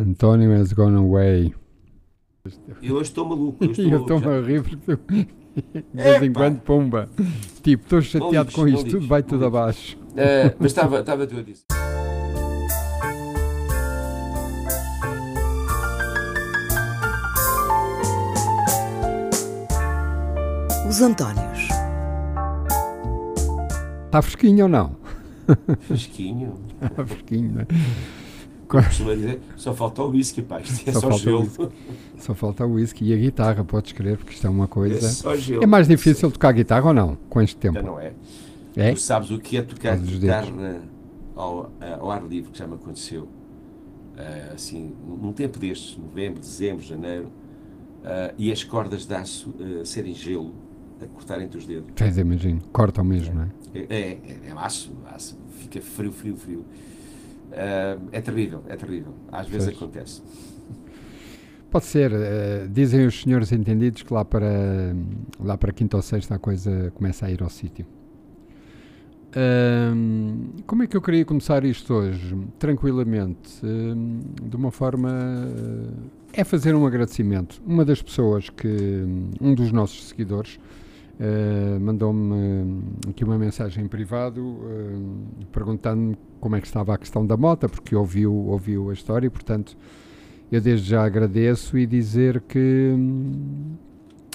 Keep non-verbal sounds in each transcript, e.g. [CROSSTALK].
António has gone away. Eu hoje estou maluco. Eu [LAUGHS] E eu estou, estou-me a rir porque tu, de vez em quando, pumba. Tipo, estou chateado lixo, com isto, lixo, tudo vai tudo lixo. abaixo. Eh, mas estava estava tu a dizer. Os Antónios. Está fresquinho ou não? Fresquinho. [LAUGHS] Está fresquinho, não é? Costuma dizer, só falta o whisky. Isto é Só só, gelo. Só falta o whisky e a guitarra, podes crer, porque isto é uma É coisa. gelo. É mais difícil tocar guitarra ou não, com este tempo? não é. É? Tu sabes o que é tocar guitarra ao, ao ar livre, que já me aconteceu. Ah, assim, num tempo destes, novembro, dezembro, janeiro, ah, e as cordas de aço ah, serem gelo, a cortar entre os dedos. Pois imagino, cortam mesmo, não é? É, é, é aço, aço, fica frio, frio, frio. Ah, é terrível, é terrível. Às vezes Pois. acontece. Pode ser, eh, dizem os senhores entendidos que lá para, lá para quinta ou sexta a coisa começa a ir ao sítio. Ahm, como é que eu queria começar isto hoje? Tranquilamente, ahm, de uma forma. eh, é fazer um agradecimento. Uma das pessoas que. Um dos nossos seguidores eh, mandou-me eh, aqui uma mensagem em privado eh, perguntando-me como é que estava a questão da moto, porque ouviu, ouviu a história e, portanto. Eu desde já agradeço e dizer que, hum,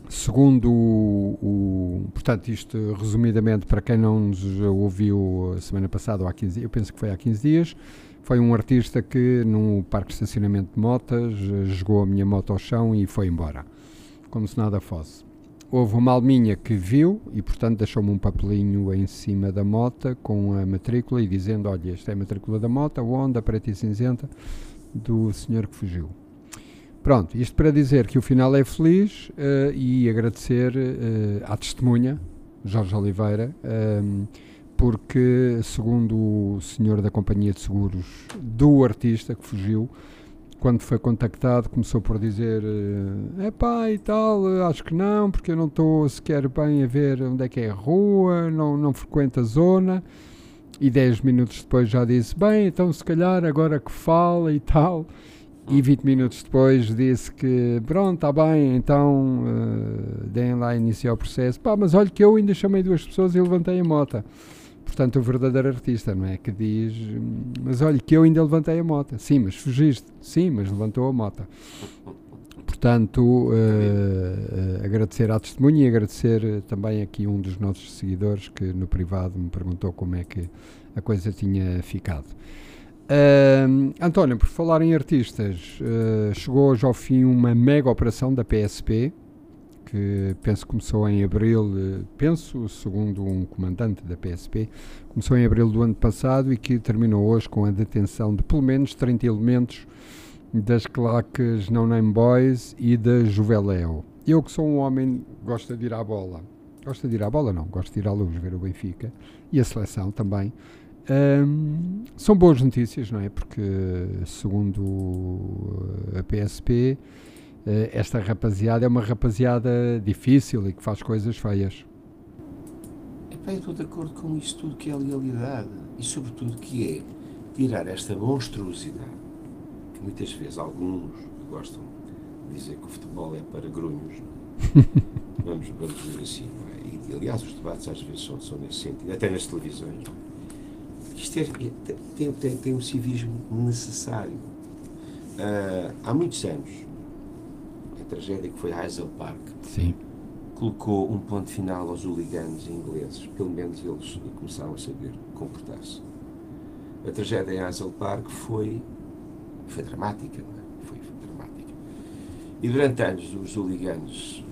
segundo o, o- Portanto, isto resumidamente, para quem não nos ouviu a semana passada, ou há 15 eu penso que foi há 15 dias, foi um artista que, num parque de estacionamento de motas, eh, jogou a minha moto ao chão e foi embora, como se nada fosse. Houve uma alminha que viu e, portanto, deixou-me um papelinho em cima da moto com a matrícula e dizendo: Olha, esta é a matrícula da moto, a Honda, preta e cinzenta do senhor que fugiu. Pronto, isto para dizer que o final é feliz eh, e agradecer eh, à testemunha, Jorge Oliveira, ehm, porque, segundo o senhor da companhia de seguros do artista que fugiu, quando foi contactado, começou por dizer: é pá, e tal, eh, acho que não, porque eu não estou sequer bem a ver onde é que é a rua, não, não frequento a zona. E 10 minutos depois já disse: Bem, então se calhar agora que fala e tal. E 20 minutos depois disse que pronto, está bem, então eh, deem lá iniciar o processo. Pá, mas olha que eu ainda chamei duas pessoas e levantei a moto. Portanto, o verdadeiro artista, não é? Que diz, "Hum, mas olha que eu ainda levantei a moto. Sim, mas fugiste. Sim, mas levantou a moto. Portanto, eh, eh, agradecer à testemunha e agradecer eh, também aqui um dos nossos seguidores que no privado me perguntou como é que a coisa tinha ficado. Ahm, António, por falar em artistas, chegou hoje ao fim uma mega operação da PSP, que penso começou em abril, eh, penso, segundo um comandante da PSP, começou em abril do ano passado e que terminou hoje com a detenção de pelo menos 30 elementos das claques No Name Boys e da Juveléu. Eu que sou um homem que gosta de ir à bola, gosta de ir à bola não, gosto de ir à luz ver o Benfica e a seleção também, Hum, são boas notícias, não é? Porque, segundo a PSP, eh, esta rapaziada é uma rapaziada difícil e que faz coisas feias. Epá, eu estou de acordo com isso tudo que é legalidade e sobretudo que é tirar esta monstruosidade que muitas vezes alguns gostam de dizer que o futebol é para grunhos. é? [LAUGHS] vamos, vamos dizer assim. não é? E, aliás, os debates às vezes são, são nesse sentido, até nas televisões. é? Isto é, é- tem, tem, tem um civismo necessário. Ah, há muitos anos, tragédia que foi Hazel Park, Sim. colocou um ponto final aos hooligans ingleses. Pelo menos eles começaram a saber comportar-se. A tragédia em Hazel Park foi, foi dramática, não é? Foi, foi dramática. E durante anos os hooligans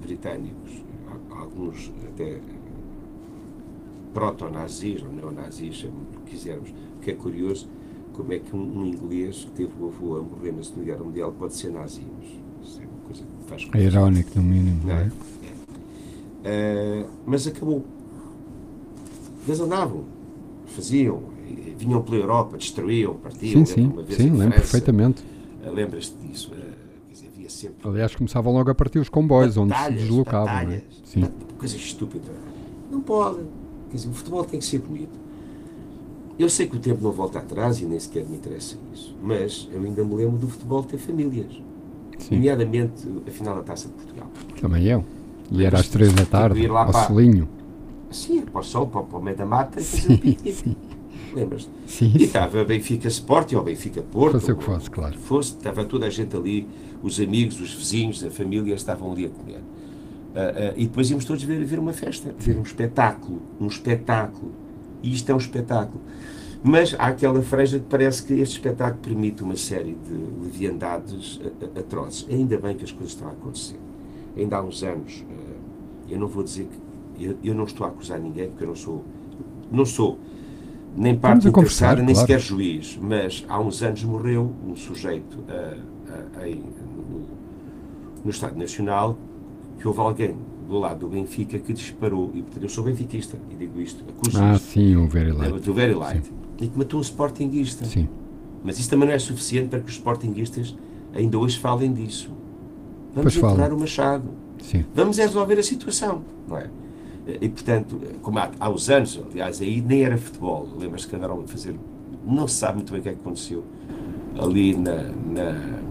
britânicos, alguns até proto-nazis ou neonazis, o que quisermos, que é curioso como é que um, um inglês que teve o avô a morrer na Segunda Guerra Mundial pode ser nazi. Mas isso uma coisa que faz É irónico, no mínimo. não é? é? Eh, mas acabou. Eles andavam, faziam, e vinham pela Europa, destruíam, partiam. Sim, sim, uma vez sim, em lembro França, perfeitamente. eh, Lembras-te disso? eh, dizer, havia sempre. Aliás, começavam logo a partir os comboios, onde se batalhas, deslocavam. é? batalhas, Sim. bat- Coisa estúpida. Não pode. Quer dizer, o futebol tem que ser bonito. Eu sei que o tempo não volta atrás e nem sequer me interessa isso, mas eu ainda me lembro do futebol ter famílias. Sim. Nomeadamente a final da Taça de Portugal. Também eu. E era às três da tarde, Ir lá ao para- solinho. Sim, para o sol, para, para o meio da mata e fazer um piquenique. Lembras-te? Sim, E sim. estava Benfica Sporting ou Benfica Porto. Fosse o que fosse, claro. fosse, estava toda a gente ali, os amigos, os vizinhos, a família, estavam ali a comer. Ah, ah, e depois íamos todos ver, ver uma festa, ver um espetáculo, um espetáculo. E isto é um espetáculo. Mas há aquela franja que parece que este espetáculo permite uma série de leviandades a- a- atrozes. Ainda bem que as coisas estão a acontecer. Ainda há uns anos, ah, eu não vou dizer que. Eu, eu não estou a acusar ninguém, porque eu não sou. Não sou nem parte a interessada, nem claro. sequer juiz. Mas há uns anos morreu um sujeito ah, ah, em- no, no Estado Nacional que houve alguém do lado do Benfica que disparou. E portanto eu sou benfiquista e digo isto, acuso Ah, isto. sim, o Very Light. do Very Light. E que matou um Sportingista. Sim. Mas isso também não é suficiente para que os Sportingistas ainda hoje falem disso. Vamos Pois o Machado. Sim. Vamos resolver a situação, não é? E, portanto, como há, há uns anos, aliás, aí nem era futebol. Lembras-te que andaram a fazer. Não se sabe muito bem o que é que aconteceu ali na. na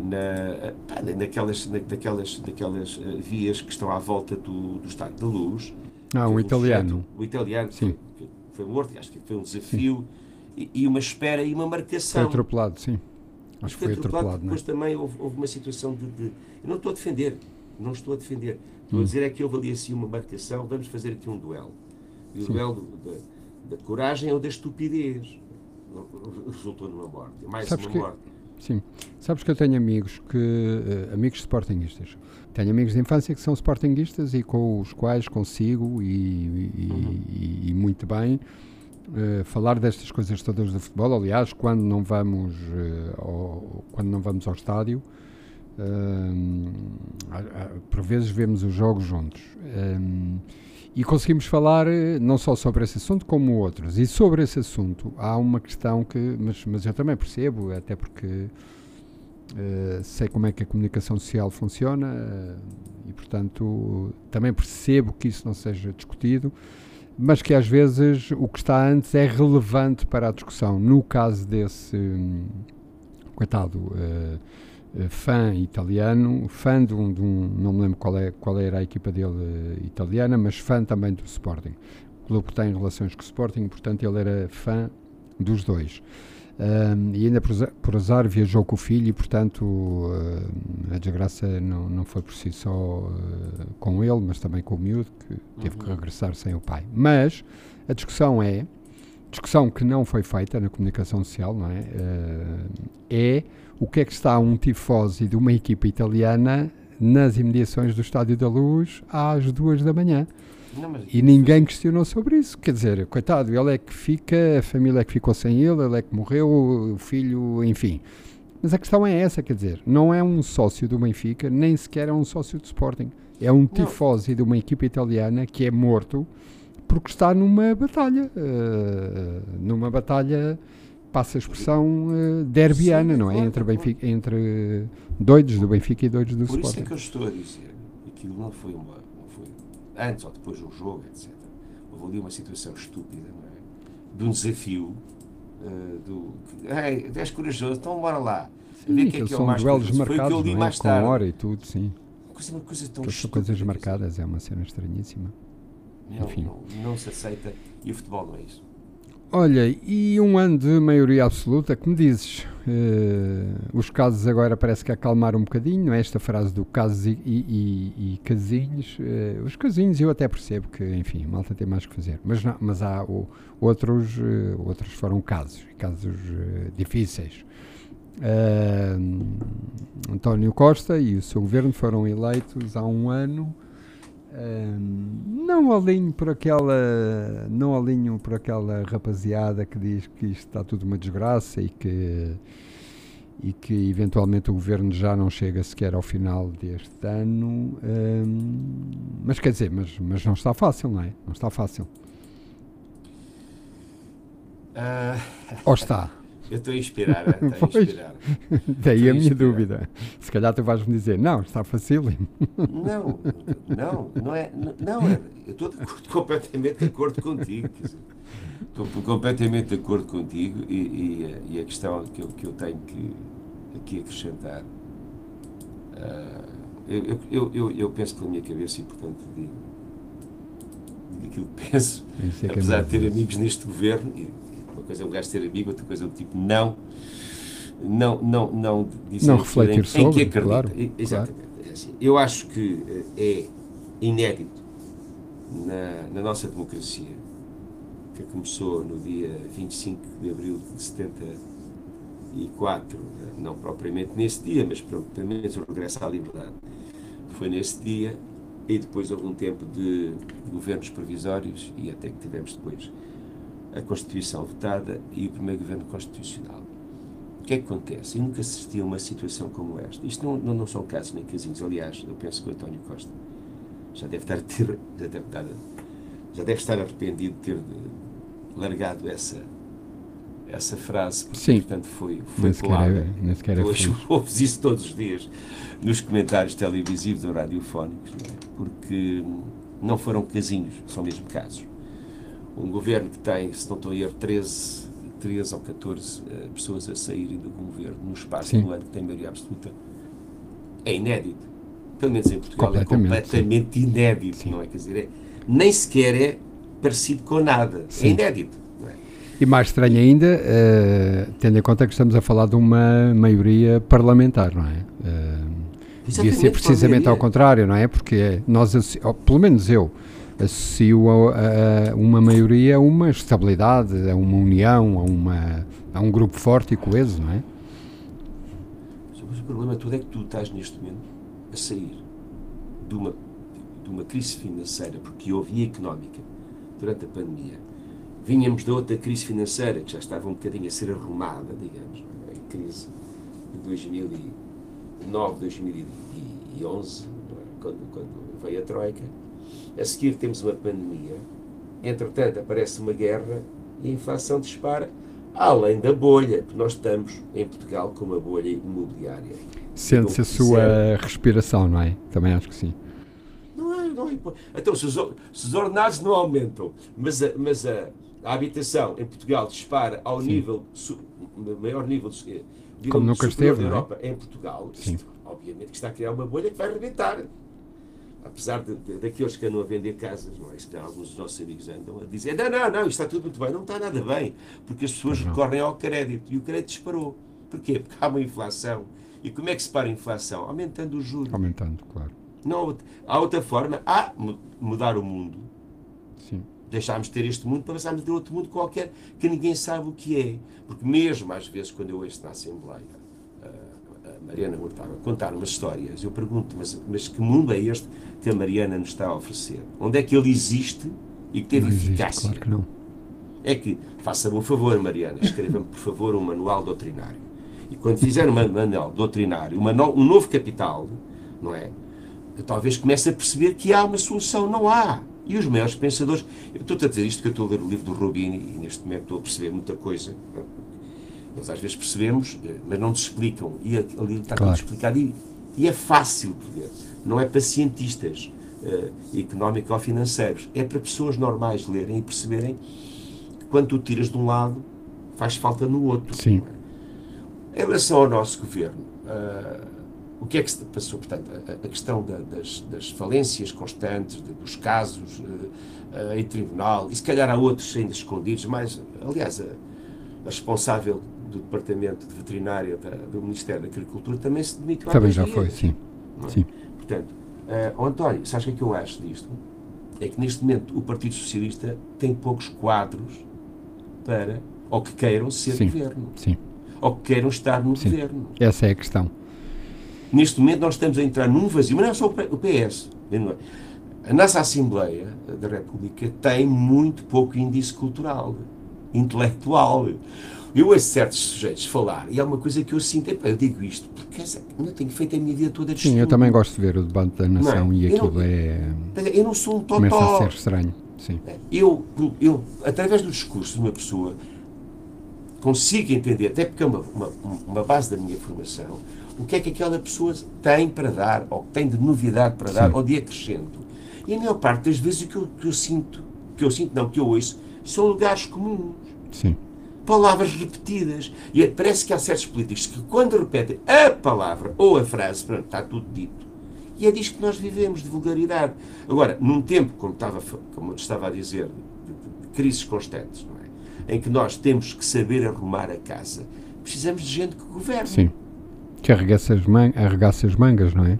na, pá, naquelas, na, daquelas, daquelas eh, vias que estão à volta do, do Estádio da Luz. Ah, um italiano. O italiano Sim. Foi, foi morto, acho que foi um desafio e, e uma espera e uma Foi marcação. atropelado, sim. Acho que foi atropelado, não é? Depois também houve, houve uma situação de, de- Eu não estou a defender, não estou a defender. Estou Hum. a dizer é que houve ali assim uma marcação, vamos fazer aqui um duelo. E o Sim. duelo da, da coragem ou da estupidez. Resultou numa morte. Mais Sabes uma morte. Sim. Sabes que eu tenho amigos que. eh, amigos sportinguistas. Tenho amigos de infância que são sportinguistas e com os quais consigo, e, e- Uhum. e- e muito bem, eh, falar destas coisas todas do futebol. Aliás, quando não vamos, eh, ao, quando não vamos ao estádio, há- por vezes vemos os jogos juntos. Hum, e conseguimos falar eh, não só sobre esse assunto, como outros. E sobre esse assunto há uma questão que. Mas, mas eu também percebo, até porque eh, sei como é que a comunicação social funciona eh, e, portanto, também percebo que isso não seja discutido, mas que às vezes o que está antes é relevante para a discussão. No caso desse. hum, coitado. eh, fã italiano, fã de um, de um- não me lembro qual, é, qual era a equipa dele eh, italiana, mas fã também do Sporting. O clube tem relações com o Sporting, portanto ele era fã dos dois. Ahm, e ainda por, por azar viajou com o filho e, portanto, ah, a desgraça não, não foi por si só ah, com ele, mas também com o miúdo, que teve que Uhum. regressar sem o pai. Mas a discussão é, discussão que não foi feita na comunicação social, não é? Ah, é o que é que está um tifose de uma equipa italiana nas imediações do Estádio da Luz às duas da manhã. Não, mas- E ninguém questionou sobre isso. Quer dizer, coitado, ele é que fica, a família é que ficou sem ele, ele é que morreu, o filho, enfim. Mas a questão é essa, quer dizer, não é um sócio do Benfica, nem sequer é um sócio do Sporting. É um tifose de uma equipa italiana que é morto porque está numa batalha. eh, numa batalha, passa a expressão uh, derbiana, Sim, não é? claro, Entre. Benfica, entre doidos do Benfica e doidos do Por isso é Sporting. que eu estou a dizer. Aquilo não foi uma. Não foi antes ou depois de um jogo, etc. Houve ali uma situação estúpida, não é? De um desafio. eh, do. Ei, és corajoso, então bora lá. Sim, quem é que é o são mais duelos corajoso. Foi o que eu marcados, li é? Com tarde. hora e tudo, sim. Coisa, uma coisa tão são coisas marcadas, é uma cena estranhíssima. Não, enfim. não, não se aceita e o futebol não é isso. Olha, e um ano de maioria absoluta, que me dizes? Eh, os casos agora parece que acalmaram um bocadinho, é? Esta frase do casos e, e- e- casinhos. eh, os casinhos eu até percebo que, enfim, malta tem mais que fazer. Mas, não- mas há o- outros, eh, outros foram casos, casos difíceis. António Costa e o seu governo foram eleitos há um ano. Não alinho por aquela não alinho por aquela rapaziada que diz que isto está tudo uma desgraça e que e que eventualmente o governo já não chega sequer ao final deste ano. Ahm, mas quer dizer mas, mas não está fácil não é? Não está fácil. Ah, ou está Eu estou a inspirar, estou a inspirar. [LAUGHS] Daí a minha dúvida. Se calhar tu vais-me dizer, não, está facílimo. Não, não, não é. Não, é, eu estou [LAUGHS] completamente de acordo contigo. Estou completamente de acordo contigo e, e, e, a questão que eu, que eu tenho que aqui acrescentar. Uh, eu, eu, eu, eu, penso pela minha cabeça e, portanto, digo, digo aquilo que penso, é que apesar de ter amigos neste governo, uma coisa é um gajo ter amigo, outra coisa é um tipo não, não, não, não não refletir em, sobre, em que acredita. Claro, Exatamente. Claro. É assim, eu acho que eh, é inédito na, na nossa democracia, que começou no dia 25 de abril de 74, não propriamente nesse dia, mas pelo menos o regresso à liberdade. Foi nesse dia e depois houve um tempo de governos provisórios e até que tivemos depois a Constituição votada e o primeiro governo constitucional. O que é que acontece? Eu nunca assisti a uma situação como esta. Isto não, não, não são casos nem casinhos. Aliás, eu penso que o António Costa já deve estar, ter, já deve estar, já deve estar arrependido de ter largado essa, essa frase, porque, Sim. portanto, foi, foi colada. É, Hoje ouves isso todos os dias nos comentários televisivos ou radiofónicos, não é? porque não foram casinhos, são mesmo casos um governo que tem, se não estou a erro, 13, 13 ou 14 uh, eh, pessoas a saírem do governo no espaço sim. do ano que tem maioria absoluta, é inédito. Pelo menos em Portugal é completamente sim. inédito, sim. não é? Quer dizer, é, nem sequer é parecido com nada. É inédito. É? E mais estranho ainda, uh, tendo em conta que estamos a falar de uma maioria parlamentar, não é? Uh, devia ser precisamente ao contrário, não é? Porque nós, pelo menos eu, associo a, a, uma maioria a uma estabilidade, a uma união, a, uma, a um grupo forte e coeso, não é? Mas o problema todo é que tu estás neste momento a sair de uma, de uma crise financeira, porque houve económica durante a pandemia. Vínhamos da outra crise financeira que já estava um bocadinho a ser arrumada, digamos, é? a crise de 2009, 2011, é? quando, quando veio a Troika a seguir temos uma pandemia, entretanto aparece uma guerra e a inflação dispara, além da bolha, que nós estamos em Portugal com uma bolha imobiliária. Sente-se a sua respiração, não é? Também acho que sim. Não é, não é. Então, se os, se os ordenados não aumentam, mas a, mas a, a habitação em Portugal dispara ao sim. nível, su, maior nível de, Como nunca esteve, da é? Europa é? em Portugal, isto, obviamente que está a criar uma bolha que vai rebentar apesar de, de, daqueles que andam a vender casas, não é? Isso que alguns dos nossos amigos andam a dizer: não, não, não, isto está tudo muito bem. Não está nada bem, porque as pessoas recorrem ao crédito e o crédito disparou. Porquê? Porque há uma inflação. E como é que se para a inflação? Aumentando os juros. Aumentando, claro. Não, há outra forma. Há mudar o mundo. Sim. Deixámos de ter este mundo para passarmos de outro mundo qualquer que ninguém sabe o que é. Porque mesmo às vezes, quando eu ouço na Assembleia, Mariana Hurtado a contar umas histórias, eu pergunto, mas, mas que mundo é este que a Mariana nos está a oferecer? Onde é que ele existe e que teve não eficácia? Existe, claro que não. É que, faça-me um favor, Mariana, escreva-me, por favor, um manual doutrinário. E quando fizer um manual doutrinário, um novo capital, não é? Talvez comece a perceber que há uma solução. Não há. E os maiores pensadores. Eu estou a dizer isto que eu estou a ler o livro do Rubini e neste momento estou a perceber muita coisa. Nós às vezes percebemos, eh, mas não nos explicam. E ali está claro. tudo explicado. E, e, é fácil de ver. Não é para cientistas uh, económicos ou financeiros. É para pessoas normais lerem e perceberem que quando tu tiras de um lado, faz falta no outro. Sim. Em relação ao nosso governo, uh, o que é que se passou? Portanto, a, a questão da, das, das, falências constantes, de, dos casos uh, em tribunal, e se calhar há outros ainda escondidos, mas, aliás, a, a responsável do Departamento de Veterinária da, do Ministério da Agricultura também se demitiu Também já dias. foi, sim. É? sim. Portanto, uh, António, sabes o que é que eu acho disto? É que neste momento o Partido Socialista tem poucos quadros para, ou que queiram ser sim. governo. Sim. Ou que queiram estar no sim. governo. Essa é a questão. Neste momento nós estamos a entrar num vazio, mas não é só o PS. A nossa Assembleia da República tem muito pouco índice cultural, intelectual. Eu ouço certos sujeitos falar e há uma coisa que eu sinto, eu digo isto porque eu tenho feito a minha vida toda de Sim, estudo. eu também gosto de ver o debate da nação é? e aquilo não- é. Eu não sou um totó. começa a ser estranho. Sim. Eu, eu, através do discurso de uma pessoa, consigo entender, até porque é uma, uma, uma base da minha formação, o que é que aquela pessoa tem para dar, ou tem de novidade para dar, Sim. ou de acrescento. E a maior parte das vezes o que eu, que eu sinto, que eu sinto, não, que eu ouço, são lugares comuns Sim. Palavras repetidas. E parece que há certos políticos que, quando repetem a palavra ou a frase, pronto, está tudo dito. E é disto que nós vivemos, de vulgaridade. Agora, num tempo, como, estava, como estava a dizer, de, de- de crises constantes, não é? em que nós temos que saber arrumar a casa, precisamos de gente que governe. Sim. Que arregaça as, man arregaça as mangas, não é?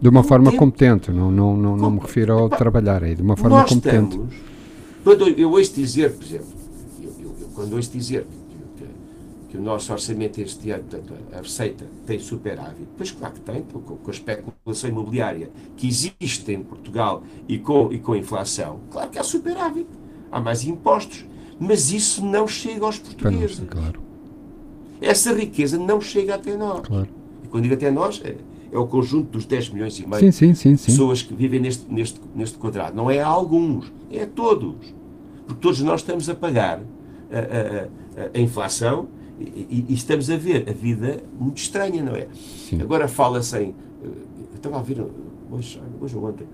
De uma Não forma tem- competente, não, não, não, não me refiro ao Epá, trabalhar, é de uma forma competente. estamos. Quando eu, ouço dizer, por exemplo, quando ouço dizer que, que- que o nosso orçamento este ano, portanto, a receita tem superávit, pois claro que tem, com, com a especulação imobiliária que existe em Portugal e com, e com a inflação, claro que há superávit, há mais impostos, mas isso não chega aos portugueses. claro, Essa riqueza não chega até nós. claro. E quando digo até nós, é, é o conjunto dos 10 milhões e meio Sim, sim, sim, sim. pessoas que vivem neste, neste, neste quadrado. Não é a alguns, é a todos. Porque todos nós estamos a pagar a, a- a- inflação e, e- estamos a ver a vida muito estranha, não é? Sim. Agora fala-se em. eh, Eu estava a ver uh, hoje, hoje ou ontem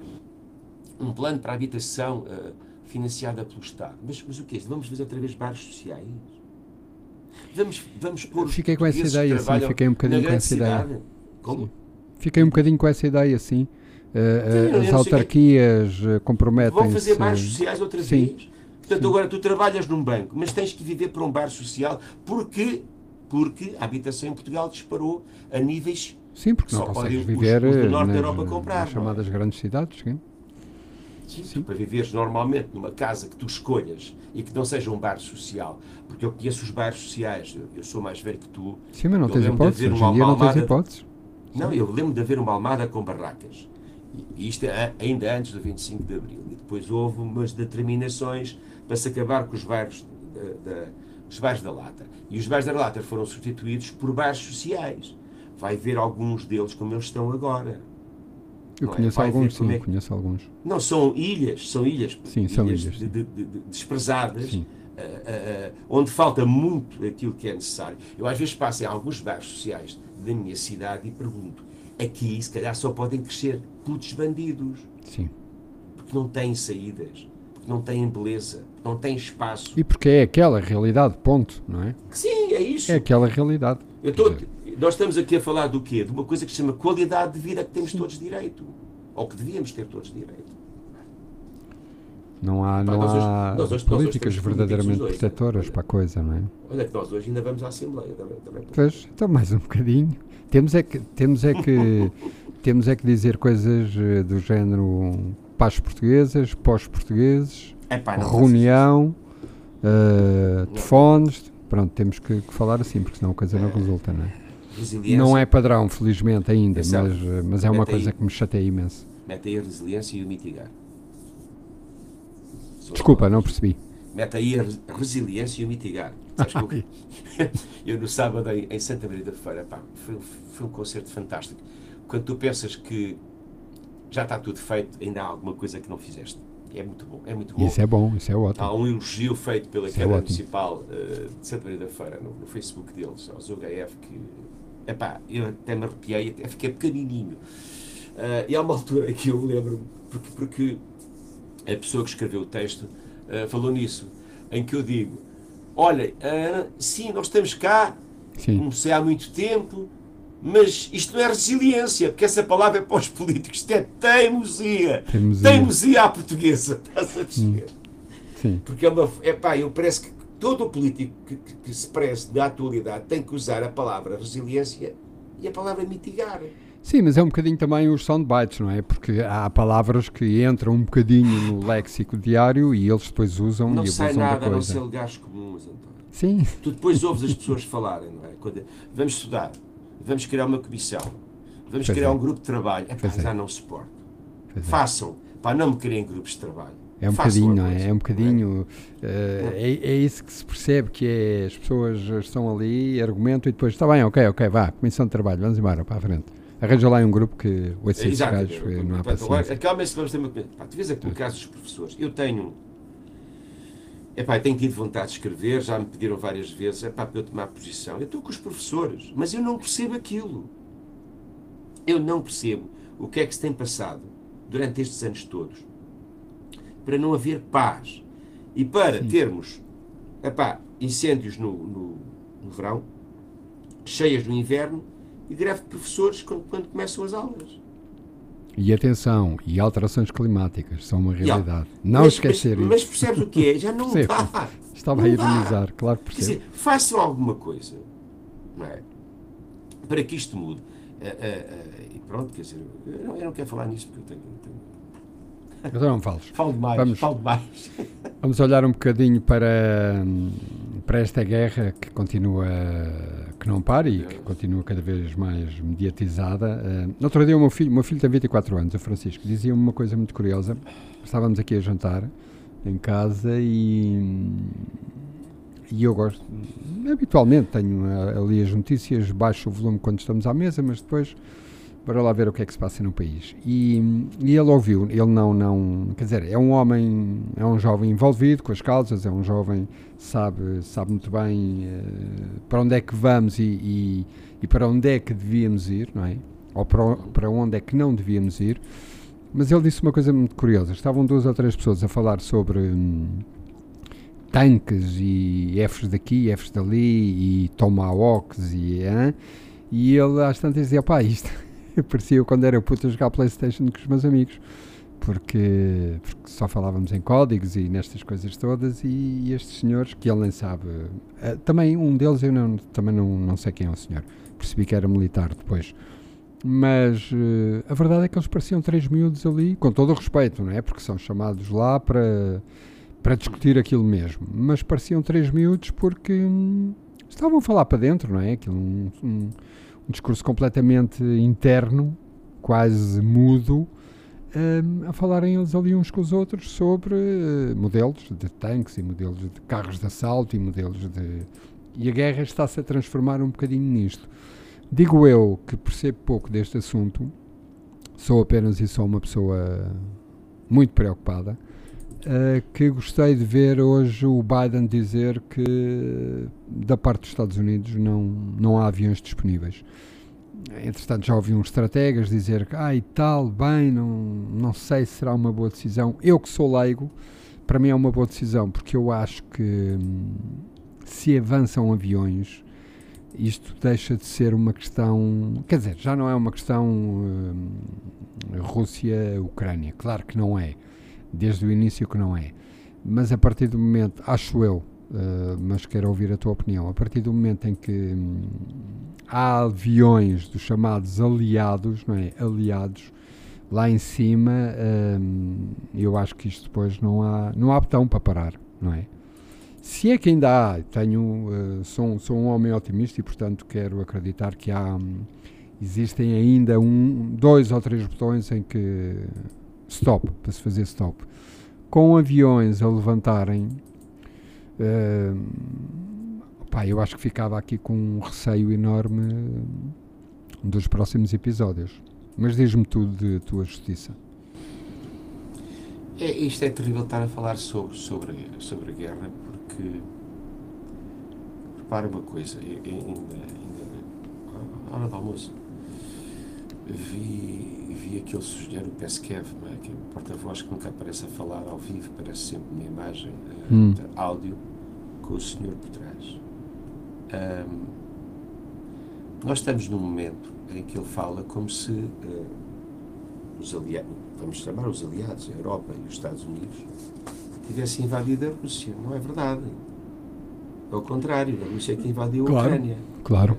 um plano para a habitação eh, financiada pelo Estado. Mas, mas o que é isso? Vamos fazer outra vez bares sociais? Vamos, vamos pôr Fiquei com essa ideia, sim, fiquei um bocadinho com essa ideia. cidade? Como? Fiquei um bocadinho com essa ideia, sim. Uh, uh, não as sei autarquias uh, Vão comprometem-se. fazer bares sociais outra sim. vez. Portanto, agora tu trabalhas num banco, mas tens que viver para um bar social porque, porque a habitação em Portugal disparou a níveis. Sim, porque não Só consegues podem os- viver os do norte da nas, Europa comprar, nas é? chamadas grandes cidades. Sim. Tu, Para viveres normalmente numa casa que tu escolhas e que não seja um bar social, porque eu conheço os bares sociais, eu, eu sou mais velho que tu. sim, mas não tens hipóteses. Hoje em dia não tens hipóteses. Não, eu lembro de haver uma Almada com barracas. E isto é ainda antes do 25 de Abril. E depois houve umas determinações para se acabar com os bairros da, os bairros da Lata. E os bairros da Lata foram substituídos por bairros sociais. Vai ver alguns deles como eles estão agora. Eu Não é? conheço ver alguns, sim, é que- conheço alguns. Não, são ilhas, são ilhas. Sim, são ilhas. de- de- de- de- desprezadas, ah, ah, onde falta muito aquilo que é necessário. Eu às vezes passo em alguns bairros sociais da minha cidade e pergunto: aqui se calhar só podem crescer putos bandidos, Sim. porque não têm saídas, porque não têm beleza, não têm espaço. E porque é aquela realidade, ponto, não é? Sim, é isso. É aquela realidade. Tô- nós estamos aqui a falar do quê? De uma coisa que se chama qualidade de vida que temos todos direito. Ou que devíamos ter todos direito. Não há, Pá, não nós há nós hoje- políticas verdadeiramente dois, protetoras né? para a coisa, não é? Olha que nós hoje ainda vamos à Assembleia também. também. Pois, então mais um bocadinho. Temos é que, temos é que, [LAUGHS] temos é que dizer coisas eh, do género para as portuguesas, pós-portugueses, Epá, reunião, Não. telefones, pronto, temos que, que falar assim, porque senão a coisa não resulta, não é? Não é padrão, felizmente, ainda, Atenção. mas, eh, mas é uma Mete aí. coisa que me chateia imenso. Mete aí a resiliência e o mitigar. São Desculpa, não percebi. Mete aí a res- resiliência e o mitigar. Eu, [LAUGHS] [LAUGHS] eu no sábado em, em Santa Maria da Feira, pá, foi, foi um concerto fantástico. Quando tu pensas que já está tudo feito, ainda há alguma coisa que não fizeste. É muito bom, é muito bom. Isso é bom, isso é ótimo. Há um elogio feito pela Isso é Câmara ótimo. Municipal eh, de Santa Maria da Feira, no, no Facebook deles, aos UHF, que, epá, eu até me arrepiei, até fiquei pequenininho. Ah, e há uma [LAUGHS] altura que eu lembro, porque, porque a pessoa que escreveu o texto ah, falou nisso, em que eu digo, olha, sim, nós estamos cá, Sim, comecei há muito tempo, mas isto não é resiliência, porque essa palavra é para os políticos, isto é teimosia. Teimosia. Teimosia à portuguesa, estás a perceber? sim. Porque é uma. É pá, eu parece que todo político que, que- que se preze da atualidade tem que usar a palavra resiliência e a palavra mitigar. Sim, mas é um bocadinho também os soundbites, não é? Porque há palavras que entram um bocadinho no léxico diário e eles depois usam Não e sai abusam da nada a não coisa. ser lugares comuns, António. Sim, Tu depois ouves as pessoas falarem, não é? Quando, vamos estudar, vamos criar uma comissão, vamos Pois criar é. um grupo de trabalho. É é. já não suporto. Pois é. Façam, pá, não me criem grupos de trabalho. É um Façam bocadinho, a não é? É um bocadinho. eh, é, é isso que se percebe que é as pessoas estão ali, argumentam e depois está bem, ok, ok, vá, comissão de trabalho, vamos embora para a frente. Arranja lá um grupo que ouça esses gajos, não há Portanto, agora. Acalmem-se, vamos ter uma. Pá, tu vês aqui o caso dos professores. Eu tenho. Epá, tenho tido vontade de escrever, já me pediram várias vezes epá, para eu tomar posição. Eu estou com os professores, mas eu não percebo aquilo. Eu não percebo o que é que se tem passado durante estes anos todos para não haver paz e para Sim. termos epá, incêndios no, no, no, verão, cheias no inverno e greve de professores quando, quando começam as aulas. E atenção, e alterações climáticas são uma realidade. Não mas, esquecer mas, isso. Mas percebes o que é? Já não dá. Estava não a ironizar, dá. claro que percebo. Quer dizer, façam alguma coisa é? para que isto mude. Uh, uh, uh, e pronto, quer dizer, eu não, eu não, quero falar nisso porque eu tenho. tenho... Então não fales. [LAUGHS] Falo demais, vamos, falo demais. Vamos olhar um bocadinho para, para esta guerra que continua que não para e que continua cada vez mais mediatizada. Uh, outro dia, o meu filho, meu filho tem 24 anos, o Francisco, dizia-me uma coisa muito curiosa. Estávamos aqui a jantar em casa e, e eu gosto, habitualmente tenho ali as notícias, baixo o volume quando estamos à mesa, mas depois para lá ver o que é que se passa no país. E, e, ele ouviu, ele não, não, quer dizer, é um homem, é um jovem envolvido com as causas, é um jovem, sabe, sabe muito bem uh, para onde é que vamos e, e, e, para onde é que devíamos ir, não é? Ou para, para onde é que não devíamos ir. Mas ele disse uma coisa muito curiosa. Estavam duas ou três pessoas a falar sobre hum, tanques e Fs daqui, Fs dali e tomahawks e, hein? e ele às tantas dizia, pá, isto [LAUGHS] parecia quando era puto a jogar Playstation com os meus amigos porque, porque, só falávamos em códigos e nestas coisas todas e, e estes senhores que ele nem sabe uh, também um deles eu não, também não, não sei quem é o senhor percebi que era militar depois mas uh, a verdade é que eles pareciam três miúdos ali, com todo o respeito, não é? Porque são chamados lá para, para discutir aquilo mesmo. Mas pareciam três miúdos porque hum, estavam a falar para dentro, não é? Aquilo, um, um, um discurso completamente interno, quase mudo, um, a falarem eles ali uns com os outros sobre uh, modelos de tanques e modelos de carros de assalto e modelos de. E a guerra está-se a transformar um bocadinho nisto. Digo eu que percebo pouco deste assunto, sou apenas e sou uma pessoa muito preocupada, uh, que gostei de ver hoje o Biden dizer que da parte dos Estados Unidos não, não há aviões disponíveis. Entretanto, já ouvi uns estrategas dizer que, ah, e tal, bem, não, não sei se será uma boa decisão. Eu que sou leigo, para mim é uma boa decisão, porque eu acho que hum, se avançam aviões, isto deixa de ser uma questão. Quer dizer, já não é uma questão hum, Rússia-Ucrânia. Claro que não é. Desde o início que não é. Mas a partir do momento, acho eu, uh, mas quero ouvir a tua opinião. A partir do momento em que hum, há aviões dos chamados aliados, não é? Aliados lá em cima, hum, eu acho que isto depois não há, não há botão para parar, não é? Se é que ainda há, tenho, uh, sou, sou um homem otimista e portanto quero acreditar que há, um, existem ainda um, dois ou três botões em que stop, para se fazer stop. Com aviões a levantarem, Uh, pá, eu acho que ficava aqui com um receio enorme dos próximos episódios. Mas diz-me tudo de tua justiça. É, isto é terrível estar a falar sobre, sobre, sobre a guerra, porque repara uma coisa, ainda, ainda hora do almoço vi, vi aquele sujeito, o Pesquev, é? que é o porta-voz que nunca aparece a falar ao vivo, parece sempre uma imagem, eh, hum. áudio, com o senhor por trás. Um, nós estamos num momento em que ele fala como se uh, os aliados, vamos chamar os aliados, a Europa e os Estados Unidos, tivessem invadido a Rússia. Não é verdade. Ao contrário, a Rússia é que invadiu claro, a Ucrânia. Claro.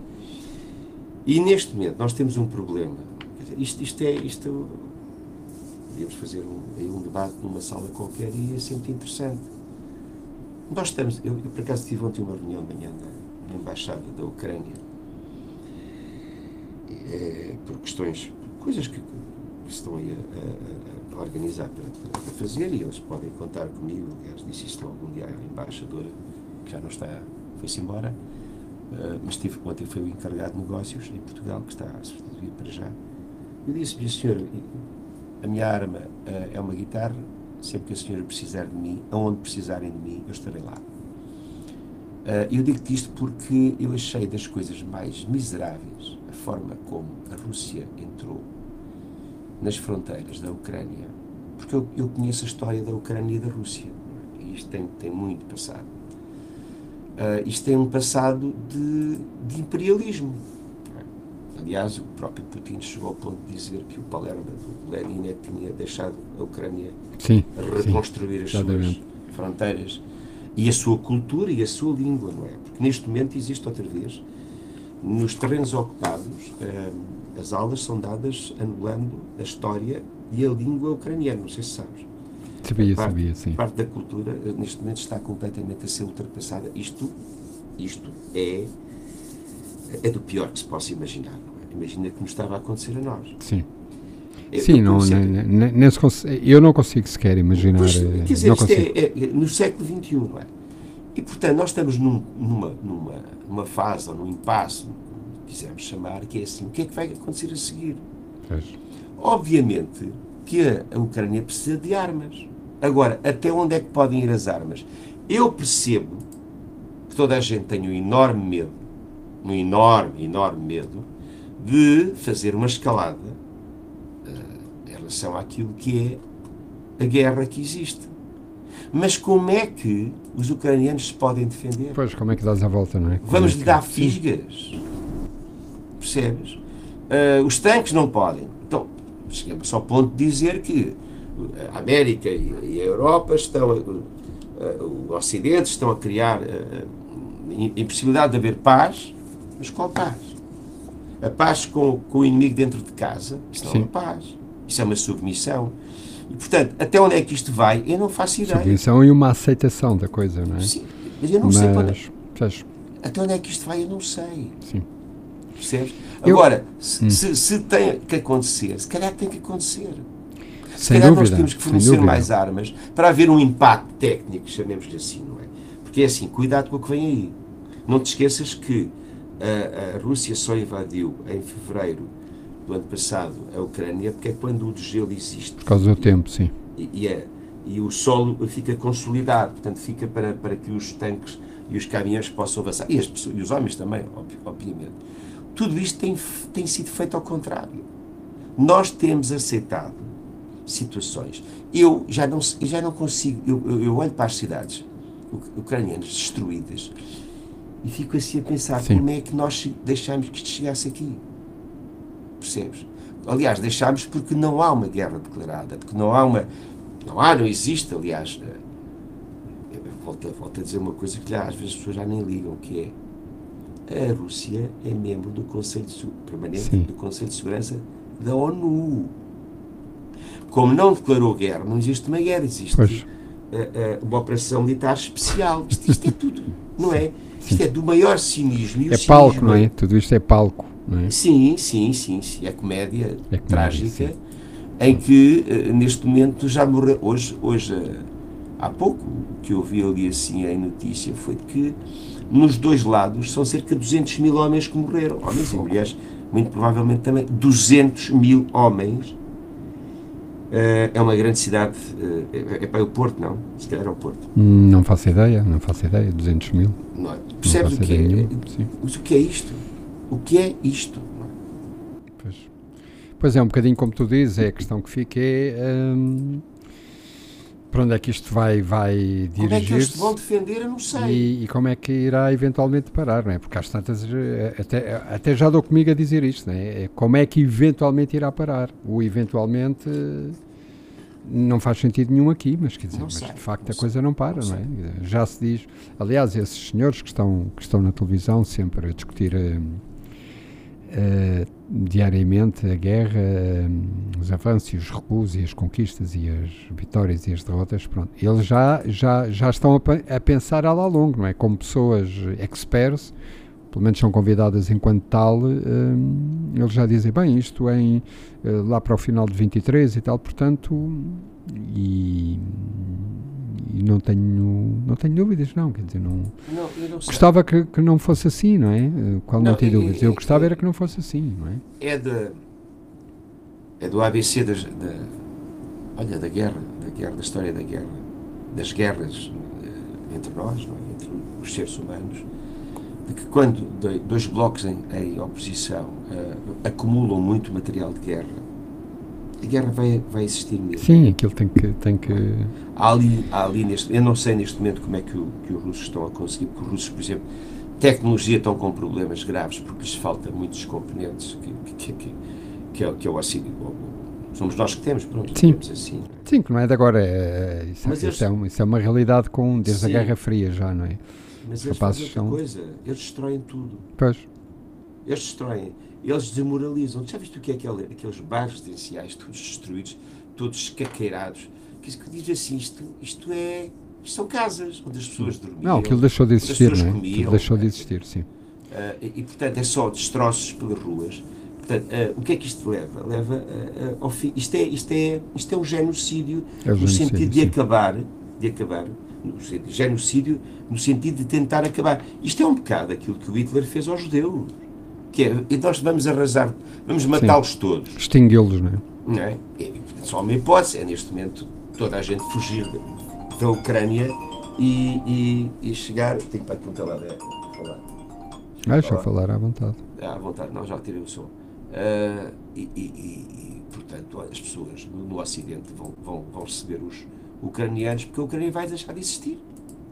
E neste momento nós temos um problema. Isto, isto é. Isto, podíamos fazer um, um debate numa sala qualquer e é sempre interessante. Nós estamos. Eu, eu por acaso tive ontem uma reunião de manhã na, na Embaixada da Ucrânia é, por questões, coisas que, estão aí a, a, a organizar para, para, fazer e eles podem contar comigo. Aliás, disse isto algum dia à embaixadora, que já não está, foi-se embora. Uh, mas tive, ontem foi o encarregado de negócios em Portugal, que está a substituir para já. Eu disse-lhe, senhor, a minha arma uh, é uma guitarra, sempre que a senhora precisar de mim, aonde precisarem de mim, eu estarei lá. Uh, eu digo-te isto porque eu achei das coisas mais miseráveis a forma como a Rússia entrou nas fronteiras da Ucrânia, porque eu, eu conheço a história da Ucrânia e da Rússia, e isto tem, tem muito passado. Uh, isto tem um passado de, de imperialismo. Aliás, o próprio Putin chegou ao ponto de dizer que o Palermo do Lenin é tinha deixado a Ucrânia sim, reconstruir sim, as suas fronteiras e a sua cultura e a sua língua, não é? Porque neste momento existe outra vez, nos terrenos ocupados, eh, as aulas são dadas anulando a história e a língua ucraniana, não sei se sabes. Sabia, parte, sabia, sim. Parte da cultura, eh, neste momento, está completamente a ser ultrapassada. Isto, isto é, é do pior que se possa imaginar, não é? Imagina que nos estava a acontecer a nós. Sim. Sim, não, nem, nem, nem eu não consigo sequer imaginar. Pois, quer dizer, isto é, é, no século XXI, não é? E, portanto, nós estamos num, numa, numa, numa fase, ou num impasse, quisermos chamar, que é assim: o que é que vai acontecer a seguir? Pois. Obviamente que a, a Ucrânia precisa de armas. Agora, até onde é que podem ir as armas? Eu percebo que toda a gente tem um enorme medo, um enorme, enorme medo, de fazer uma escalada uh, em relação àquilo que é a guerra que existe. Mas como é que os ucranianos se podem defender? Pois, como é que dás a volta, não é? Como Vamos é lhe dar fisgas. Percebes? Uh, os tanques não podem. Então, chegamos ao ponto de dizer que a América e, a Europa estão, o Ocidente estão a criar a impossibilidade de haver paz, mas qual paz? A paz com, com o inimigo dentro de casa, isso não é paz. Isso é uma submissão. E, portanto, até onde é que isto vai, eu não faço ideia. Submissão e uma aceitação da coisa, não é? Sim, mas eu não mas, sei para Até onde é que isto vai, eu não sei. Sim. Percebes? Eu, Agora, se, hum. se, se, tem que acontecer, se calhar tem que acontecer. Se sem calhar dúvida, nós temos que fornecer mais armas para haver um impacto técnico, chamemos-lhe assim, não é? Porque é assim, cuidado com o que vem aí. Não te esqueças que a, a Rússia só invadiu em fevereiro do ano passado a Ucrânia porque é quando o desgelo existe. Por causa do tempo, sim. E, e, é, e o solo fica consolidado, portanto fica para, para que os tanques e os caminhões possam avançar. E, as pessoas, e os homens também, obviamente. Tudo isto tem, tem sido feito ao contrário. Nós temos aceitado situações. Eu já não, eu já não consigo, eu, eu, eu olho para as cidades ucranianas destruídas e fico assim a pensar Sim. como é que nós deixamos que isto chegasse aqui. Percebes? Aliás, deixámos porque não há uma guerra declarada, porque não há uma. Não há, não existe, aliás. Eh, volto, volto a dizer uma coisa que às vezes as pessoas já nem ligam, que é a Rússia é membro do Conselho de, Permanente Sim. do Conselho de Segurança da ONU. Como não declarou guerra, não existe uma guerra, existe uh, uh, uma operação militar especial. Isto, isto é tudo, não é? Isto é do maior cinismo. é palco, não é? Tudo isto é palco. É? Sim, sim, sim, sim. É comédia, é comédia trágica sim. em que uh, neste momento já morreu. Hoje, hoje há pouco, o que eu vi ali assim em notícia foi que nos dois lados são cerca de 200 mil homens que morreram. Homens e mulheres, muito provavelmente também 200 mil homens é uma grande cidade. Uh, é, é, para o Porto, não? Se calhar é o Porto. Hum, não faço ideia, não faço ideia. 200 mil. Não, é? percebes não o que é? Nenhuma, o que é isto? O que é isto? Pois. pois é, um bocadinho como tu dizes, é a questão que fica é. Hum, para onde é que isto vai, vai dirigir? Como é que eles vão defender? Eu não sei. E, e, como é que irá eventualmente parar, não é? Porque às tantas, eh, até, até já dou comigo a dizer isto, não é? Como é que eventualmente irá parar? O eventualmente não faz sentido nenhum aqui, mas quer dizer, mas de facto a coisa não para, não, não, é? Já se diz, aliás, esses senhores que estão, que estão na televisão sempre a discutir uh, uh, diariamente a guerra, uh, os avanços, os recuos e as conquistas e as vitórias e as derrotas, pronto, eles já, já, já estão a, a pensar a lá longo, não é? Como pessoas experts, pelo menos são convidadas enquanto tal, um, eles já dizem, bem, isto em lá para o final de 23 e tal, portanto, e, e, não tenho não tenho dúvidas, não, quer dizer, não, não, não gostava que, que, não fosse assim, não é? Qual não, não tem dúvidas? Eu gostava era que não fosse assim, não é? É, de, é do ABC das, olha, da guerra, da guerra, da história da guerra, das guerras eh, entre nós, não é? entre os seres humanos, de que quando dois blocos em, em oposição eh, acumulam muito material de guerra, a guerra vai, vai existir mesmo. Sim, aquilo tem que. Tem que Há ali, há ali neste, eu não sei neste momento como é que, o- que os russos estão a conseguir, porque os russos, por exemplo, tecnologia estão com problemas graves porque lhes falta muitos componentes que, que, que, que, é, que é o auxílio. Somos nós que temos, pronto, Sim. temos assim. sim, que não é de agora. É, isso, Mas isso eles- é uma, isso é uma realidade com, desde Sim. a Guerra Fria já, não é? Mas Os eles fazem são- coisa, eles destroem tudo. Pois. Eles destroem, eles desmoralizam. Já viste o que é aquele, aqueles bairros residenciais todos destruídos, todos escaqueirados? Que, diz assim, isto, isto é. Isto são casas onde as pessoas dormiam. Não, aquilo deixou de existir, não é? comiam, Aquilo deixou de é? existir, sim. Ah, e, e, portanto, é só destroços pelas ruas. Portanto, ah, o que é que isto leva? Leva ah, ao fim. Isto é, isto, é, isto é um genocídio É no genocídio, sentido de sim. acabar, de acabar, no sentido, genocídio no sentido de tentar acabar. Isto é um bocado aquilo que o Hitler fez aos judeus. Que é, e nós vamos arrasar, vamos matá-los todos. Extingui-los, não é? Não é? Portanto, só uma hipótese é neste momento toda a gente fugir da- Ucrânia e, e, e chegar. Tenho para perguntar lá, é, falar. Deixa Falar. falar à vontade. À vontade, não, já tirei o som. Ah, e, e- e- portanto, as pessoas no, no Ocidente vão, vão, vão receber os ucranianos porque a Ucrânia vai deixar de existir.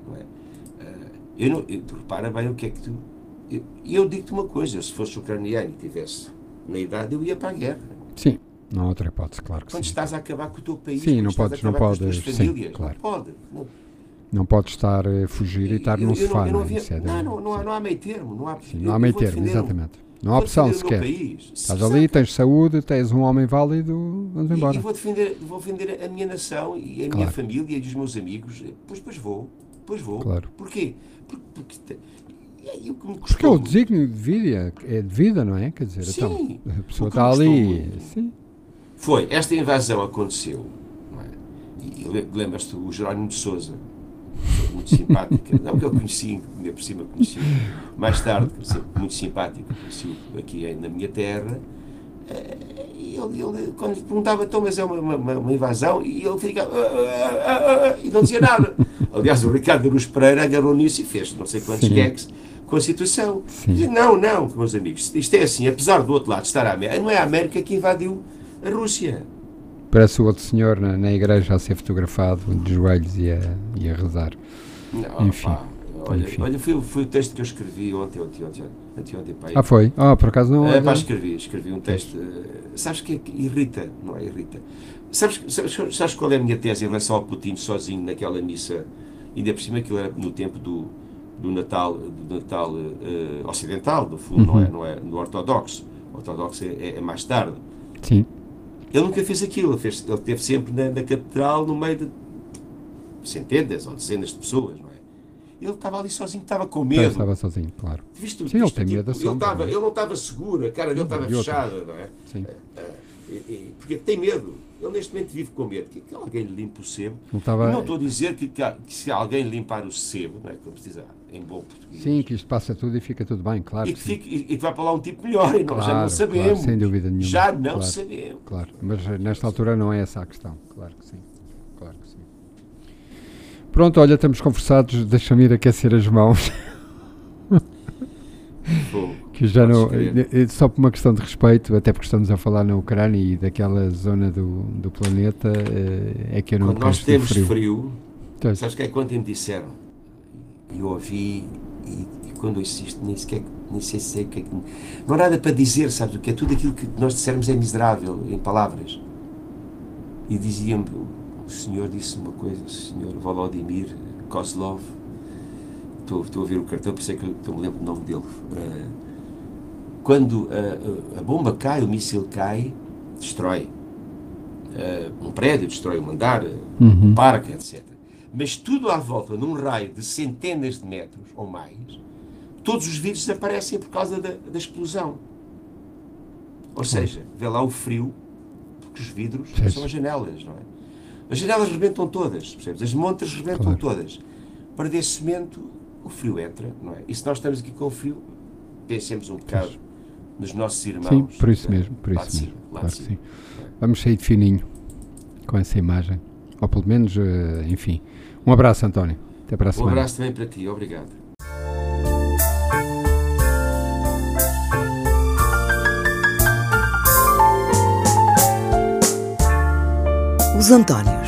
Não é? Ah, eu não, eu, repara bem o que é que tu. Eu, eu digo-te uma coisa: se fosse ucraniano e tivesse na idade, eu ia para a guerra. Sim, não há outra hipótese, claro que Quando sim. estás a acabar com o teu país, Sim, não podes- não podes- sim, famílias, claro. não pode. Não, Não pode estar a fugir e estar Eu- num eu não- sofá, eu não é? havia- é não, não, não há, não há meio termo. Não há, Sim, eu- não há eu meio termo, exatamente. Não há opção sequer. Estás ali, tens saúde, tens um homem válido, vamos E, embora. e vou defender, vou defender a minha nação e a minha Claro. família e os meus amigos. Pois, pois vou. Pois vou. Claro. Porquê? Porque, porque, e me Porque é o desígnio de vida, é de vida, não é? Quer dizer, Sim, então, a pessoa está ali. Sim, foi, esta invasão aconteceu. não é? E le- lembras-te o Jerónimo de Souza, muito simpática, não que eu conheci, ainda por cima conheci mais tarde, muito simpático, conheci aqui na minha terra. eh, E ele, ele, quando lhe perguntava, então, mas é uma, uma- uma invasão, e ele ficava "Ah, ah, ah, ah", e não dizia nada. Aliás, o Ricardo Aruz Pereira agarrou nisso e fez não sei quantos Sim. gags com a situação. Dizia, não, não, meus amigos, isto é assim, apesar do outro lado estar a América, não é a América que invadiu a Rússia. parece o outro senhor na, na igreja a ser fotografado de joelhos e a, e a rezar. Não, Enfim, pá, olha, enfim. olha foi, foi o texto que eu escrevi ontem, ontem, ontem, ontem, ontem pá, Ah, foi? Ah, por acaso não. É, pá, escrevi, escrevi um texto. eh, Sabes que, é que irrita? Não é irrita. Sabes, sabes, sabes qual é a minha tese em relação ao Putin sozinho naquela missa? Ainda por cima aquilo era no tempo do, do Natal, do Natal eh, ocidental, do fundo, não é, Uhum. não é no ortodoxo. O ortodoxo é, é- é mais tarde. Sim, Ele nunca fez aquilo, ele, fez, ele esteve sempre na, na catedral, no meio de centenas ou dezenas de pessoas, não é? Ele estava ali sozinho, estava com medo. estava sozinho, claro. Sim, ele tem medo da ele, sombra, estava, não é? ele não estava seguro, a cara dele estava fechada, não é? Sim. E- e- porque tem medo. Ele neste momento vive com medo. Que, que alguém limpe o sebo. Estava. Não estou a dizer que, que, que se alguém limpar o sebo, não é? Como se diz ah, em bom português. Sim, que isto passa tudo e fica tudo bem, claro. e, que fique, e, e que vai para lá um tipo melhor. E nós já Claro, não claro, sabemos. sem dúvida nenhuma, Já não claro. sabemos. Claro, mas eh, nesta altura não é essa a questão. Claro que sim. Claro que sim. Pronto, olha, estamos conversados. Deixa-me ir aquecer as mãos. Fogo. Que já não. eh, eh, Só por uma questão de respeito, até porque estamos a falar na Ucrânia e daquela zona do, do planeta, eh, é que eu não Quando nós temos frio. frio, Pois, sabes o que é ontem me disseram? Eu ouvi, e, e quando eu assisto, nem sequer nem sei, sei o que é que. Não há nada para dizer, sabes? O que é tudo aquilo que nós dissermos é miserável em palavras. E dizia-me, o senhor disse uma coisa, o senhor Volodymyr Kozlov, estou, estou a ouvir o cartão, por isso é que eu estou me lembro do nome dele. Eh, quando a, a- a bomba cai, o míssil cai, destrói eh, um prédio, destrói um andar, Uhum. um parque, etc. Mas tudo à volta, num raio de centenas de metros ou mais, todos os vidros desaparecem por causa da, da explosão. Ou seja, vê lá o frio, porque os vidros Sim. são as janelas, não é? As janelas rebentam todas, percebes? As montas rebentam Claro. todas. Para desse momento, o frio entra, não é? E se nós estamos aqui com o frio, pensemos um bocado nos nossos irmãos. Sim, por isso mesmo, por isso mesmo. Claro que sim. Vamos sair de fininho. com essa imagem. Ou pelo menos, eh, enfim. Um abraço, António. Até para a Um semana. abraço também para ti, obrigado. Os Antónios.